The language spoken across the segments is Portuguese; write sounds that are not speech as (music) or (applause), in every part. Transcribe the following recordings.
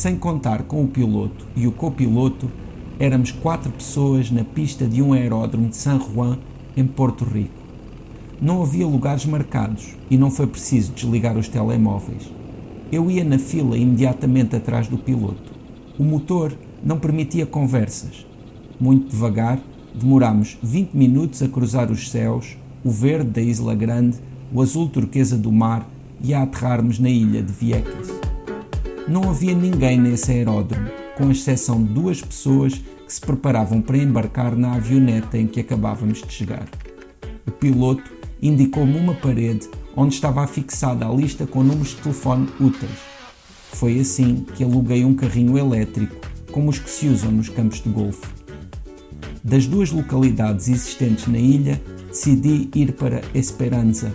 Sem contar com o piloto e o copiloto, éramos quatro pessoas na pista de um aeródromo de San Juan, em Porto Rico. Não havia lugares marcados e não foi preciso desligar os telemóveis. Eu ia na fila imediatamente atrás do piloto. O motor não permitia conversas. Muito devagar, demorámos 20 minutos a cruzar os céus, o verde da Isla Grande, o azul turquesa do mar e a aterrarmos na ilha de Vieques. Não havia ninguém nesse aeródromo, com exceção de duas pessoas que se preparavam para embarcar na avioneta em que acabávamos de chegar. O piloto indicou-me uma parede onde estava afixada a lista com números de telefone úteis. Foi assim que aluguei um carrinho elétrico, como os que se usam nos campos de golfe. Das duas localidades existentes na ilha, decidi ir para Esperanza.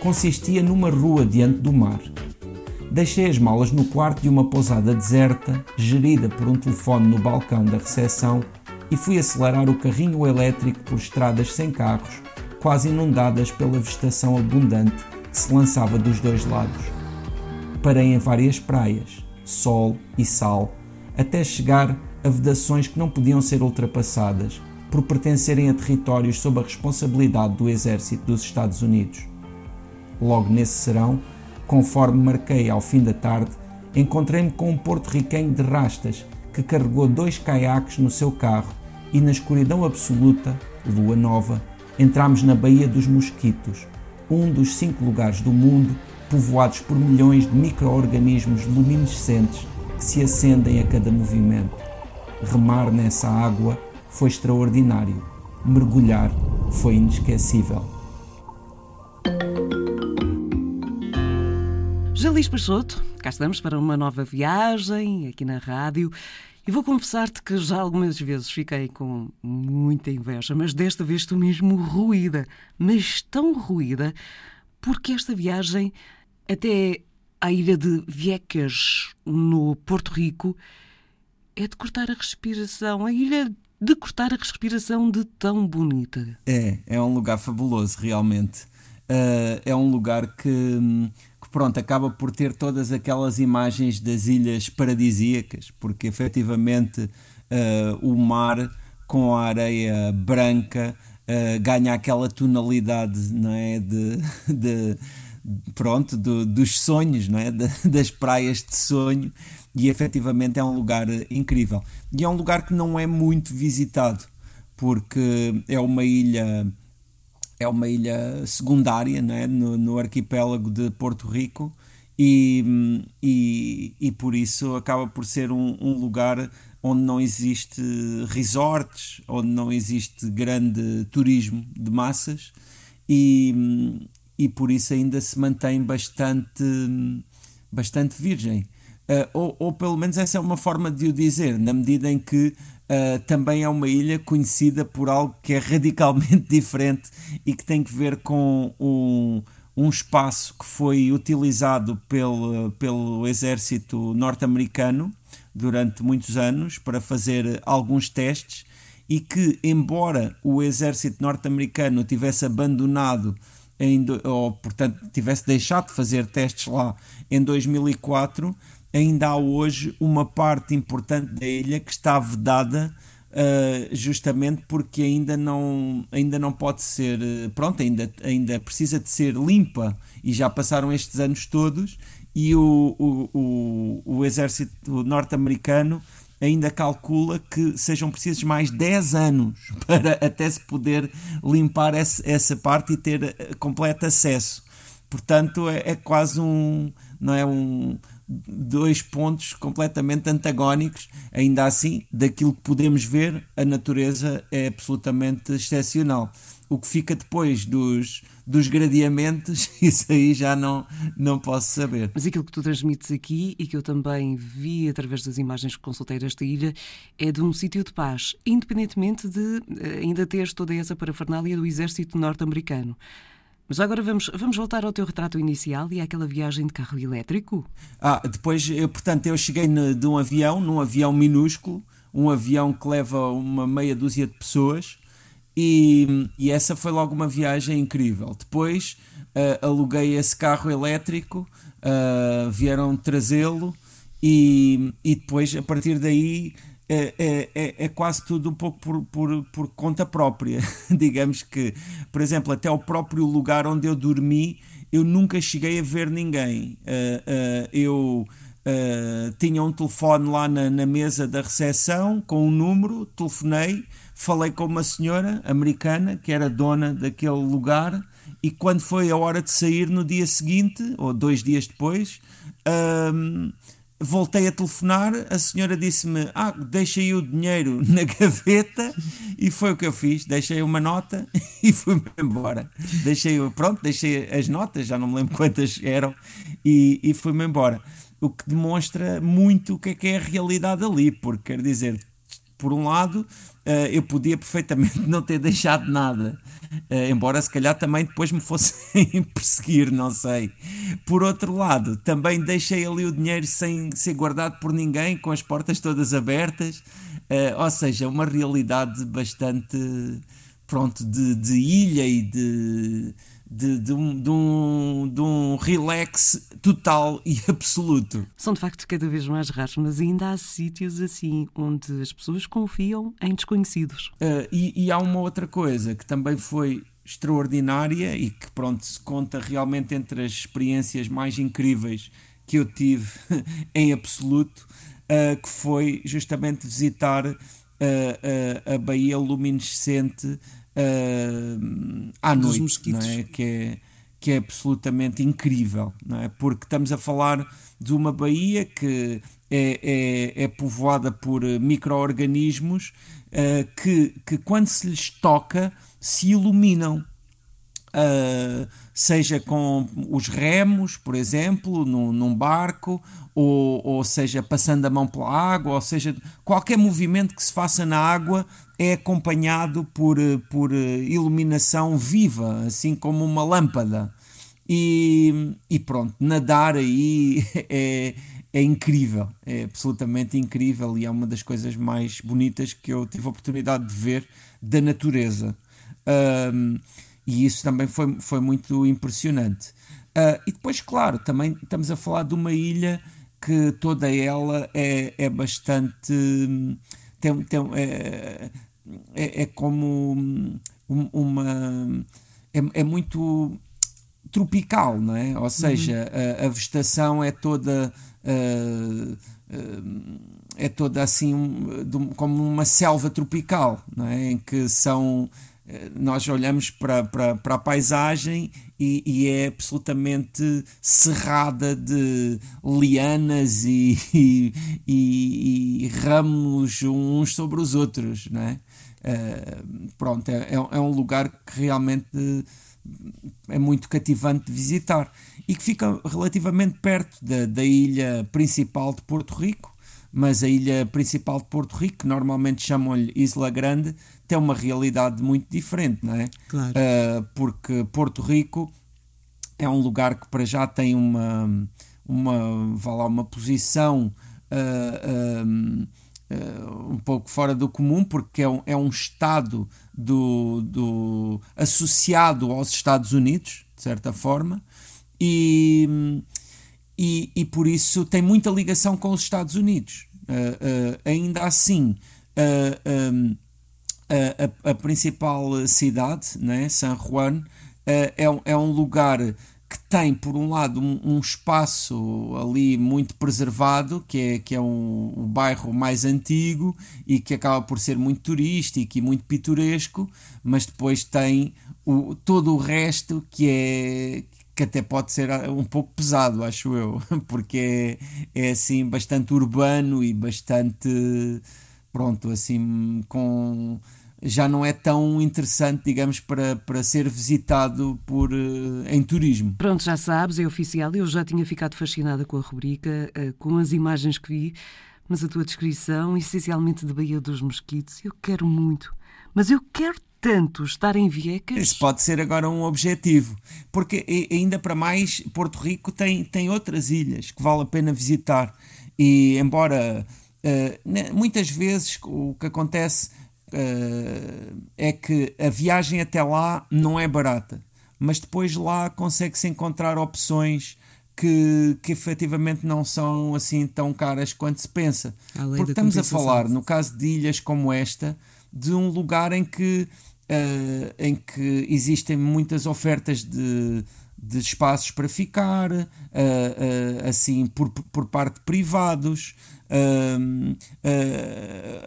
Consistia numa rua diante do mar. Deixei as malas no quarto de uma pousada deserta, gerida por um telefone no balcão da recepção, e fui acelerar o carrinho elétrico por estradas sem carros, quase inundadas pela vegetação abundante que se lançava dos dois lados. Parei em várias praias, sol e sal, até chegar a vedações que não podiam ser ultrapassadas por pertencerem a territórios sob a responsabilidade do exército dos Estados Unidos. Logo nesse serão, conforme marquei ao fim da tarde, encontrei-me com um porto-riquenho de rastas que carregou dois caiaques no seu carro e, na escuridão absoluta, lua nova, entramos na Baía dos Mosquitos, um dos cinco lugares do mundo povoados por milhões de micro-organismos luminescentes que se acendem a cada movimento. Remar nessa água foi extraordinário. Mergulhar foi inesquecível. Jalis Peixoto, cá estamos para uma nova viagem aqui na rádio. E vou confessar-te que já algumas vezes fiquei com muita inveja, mas desta vez estou mesmo ruída. Mas tão ruída porque esta viagem até à ilha de Vieques, no Porto Rico, é de cortar a respiração. A ilha de cortar a respiração de tão bonita. É, é um lugar fabuloso, realmente. Uh, é um lugar que, que, pronto, acaba por ter todas aquelas imagens das ilhas paradisíacas, porque efetivamente uh, o mar com a areia branca uh, ganha aquela tonalidade não é, de, de pronto, do, dos sonhos, não é? das praias de sonho, e efetivamente é um lugar incrível. E é um lugar que não é muito visitado, porque é uma ilha é uma ilha secundária não é? no, no arquipélago de Porto Rico e, e, e por isso acaba por ser um, um lugar onde não existe resorts, onde não existe grande turismo de massas e, e por isso ainda se mantém bastante, bastante virgem. Uh, ou, ou pelo menos essa é uma forma de o dizer, na medida em que uh, também é uma ilha conhecida por algo que é radicalmente (laughs) diferente e que tem que ver com um, um espaço que foi utilizado pelo, pelo exército norte-americano durante muitos anos para fazer alguns testes e que, embora o exército norte-americano tivesse abandonado em, ou portanto tivesse deixado de fazer testes lá em 2004, ainda há hoje uma parte importante da ilha que está vedada uh, justamente porque ainda não, ainda não pode ser, uh, pronto, ainda, ainda precisa de ser limpa e já passaram estes anos todos e o, o, o, o exército norte-americano ainda calcula que sejam precisos mais 10 anos (laughs) para até se poder limpar essa, essa parte e ter eh, completo acesso. Portanto, é, é quase um, não é um dois pontos completamente antagónicos. Ainda assim, daquilo que podemos ver, a natureza é absolutamente excepcional. O que fica depois dos, dos gradiamentos, (laughs) isso aí já não, não posso saber. Mas aquilo que tu transmites aqui e que eu também vi através das imagens que consultei desta ilha é de um sítio de paz, independentemente de eh, ainda teres toda essa parafernália do exército norte-americano. Mas agora vamos, vamos voltar ao teu retrato inicial e àquela viagem de carro elétrico. Ah, depois, eu, portanto, eu cheguei no, de um avião, num avião minúsculo, um avião que leva uma meia dúzia de pessoas, e, e essa foi logo uma viagem incrível. Depois uh, aluguei esse carro elétrico, uh, vieram trazê-lo e, e depois a partir daí é, é, é, é, quase tudo um pouco por, por, por conta própria. (laughs) Digamos que, por exemplo, até o próprio lugar onde eu dormi, eu nunca cheguei a ver ninguém. Uh, uh, eu uh, tinha um telefone lá na, na mesa da recepção com um número, telefonei, falei com uma senhora americana que era dona daquele lugar. E quando foi a hora de sair no dia seguinte, ou dois dias depois, voltei a telefonar, a senhora disse-me: Ah, deixei o dinheiro (laughs) na gaveta e foi o que eu fiz. Deixei uma nota (laughs) e fui-me embora. Deixei, pronto, deixei as notas, já não me lembro (laughs) quantas eram, e, e fui-me embora. O que demonstra muito o que é que é a realidade ali, porque quer dizer, por um lado, uh, eu podia perfeitamente (laughs) não ter deixado nada, uh, embora se calhar também depois me fossem (laughs) perseguir, não sei. Por outro lado, também deixei ali o dinheiro sem ser guardado por ninguém, com as portas todas abertas, uh, ou seja, uma realidade bastante pronto de, de ilha e de de, de, um, de, um, de um relax total e (laughs) absoluto. São de facto cada vez mais raros, mas ainda há sítios assim onde as pessoas confiam em desconhecidos. Uh, e, e há uma outra coisa que também foi extraordinária e que pronto se conta realmente entre as experiências mais incríveis que eu tive (laughs) em absoluto, uh, que foi justamente visitar uh, uh, a Baía Luminescente uh, à Dos noite, não é? que é que é absolutamente incrível, não é? porque estamos a falar de uma baía que é, é, é povoada por micro-organismos uh, que, que, quando se lhes toca, se iluminam. Uh, seja com os remos, por exemplo, no, num barco, ou, ou seja passando a mão pela água, ou seja, qualquer movimento que se faça na água é acompanhado por, por iluminação viva, assim como uma lâmpada. E, e pronto, nadar aí (laughs) é, é incrível, é absolutamente incrível e é uma das coisas mais bonitas que eu tive a oportunidade de ver da natureza. Um, e isso também foi, foi muito impressionante. Uh, e depois, claro, também estamos a falar de uma ilha que toda ela é, é bastante. Tem, tem, é, é, é como uma. É, é, muito tropical, não é? Ou seja, uhum. a, a, vegetação é toda. Uh, uh, é toda assim um, como uma selva tropical, não é? em que são nós olhamos para, para, para a paisagem e, e, é absolutamente cerrada de lianas e, (laughs) e, e, ramos uns sobre os outros, não é? Uh, pronto, é, é, é um lugar que realmente é muito cativante de visitar e que fica relativamente perto da, da ilha principal de Porto Rico, mas a ilha principal de Porto Rico, que normalmente chamam-lhe Isla Grande, tem uma realidade muito diferente, não é? Claro. Uh, porque Porto Rico é um lugar que para já tem uma, uma, vá lá, uma posição uh, uh, um pouco fora do comum, porque é um, é um Estado do, do, associado aos Estados Unidos, de certa forma, e e, e por isso tem muita ligação com os Estados Unidos. Uh, uh, ainda assim, uh, a, a, principal cidade, né, San Juan, é, é um lugar que tem, por um lado, um, um, espaço ali muito preservado, que é, que é um, um, bairro mais antigo e que acaba por ser muito turístico e muito pitoresco, mas depois tem o, todo o resto que é, que até pode ser ah, um pouco pesado, acho eu, (laughs) porque é, é assim bastante urbano e bastante pronto, assim com já não é tão interessante, digamos, para, para ser visitado por, uh, em turismo. Pronto, já sabes, é oficial. Eu já tinha ficado fascinada com a rubrica, uh, com as imagens que vi, mas a tua descrição, essencialmente de Baía dos Mosquitos, eu quero muito. Mas eu quero tanto estar em Viecas. Isso pode ser agora um objetivo, porque ainda para mais Porto Rico tem, tem outras ilhas que vale a pena visitar. E embora uh, muitas vezes o que acontece uh, é que a viagem até lá não é barata, mas depois lá consegue-se encontrar opções que, que efetivamente não são assim tão caras quanto se pensa. Porque estamos a falar, no caso de ilhas como esta, de um lugar em que, uh, em que existem muitas ofertas de, de espaços para ficar, uh, uh, assim, por, por parte de privados.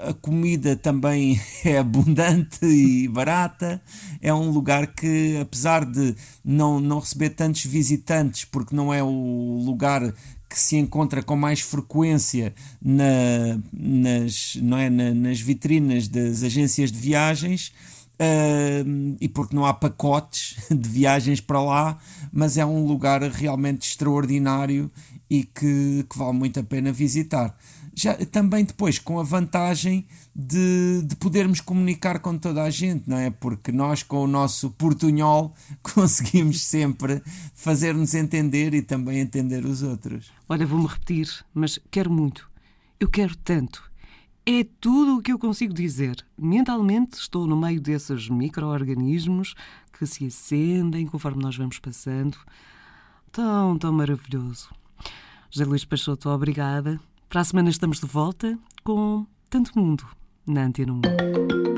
A comida também (laughs) é abundante e barata. É um lugar que, apesar de não, não receber tantos visitantes, porque não é o lugar que se encontra com mais frequência na, nas, não é, na, nas vitrinas das agências de viagens, Uh, e porque não há pacotes (laughs) de viagens para lá, mas é um lugar realmente extraordinário e que, que vale muito a pena visitar. Já, também depois com a vantagem de, de podermos comunicar com toda a gente, não é? Porque nós, com o nosso portunhol, (laughs) conseguimos sempre fazer-nos entender e também entender os outros. Olha, vou-me repetir, mas quero muito. Eu quero tanto é tudo o que eu consigo dizer. Mentalmente estou no meio desses micro-organismos que se acendem conforme nós vamos passando. Tão, tão maravilhoso. José Luís Peixoto, obrigada. Para a semana estamos de volta com Tanto Mundo na Antena 1.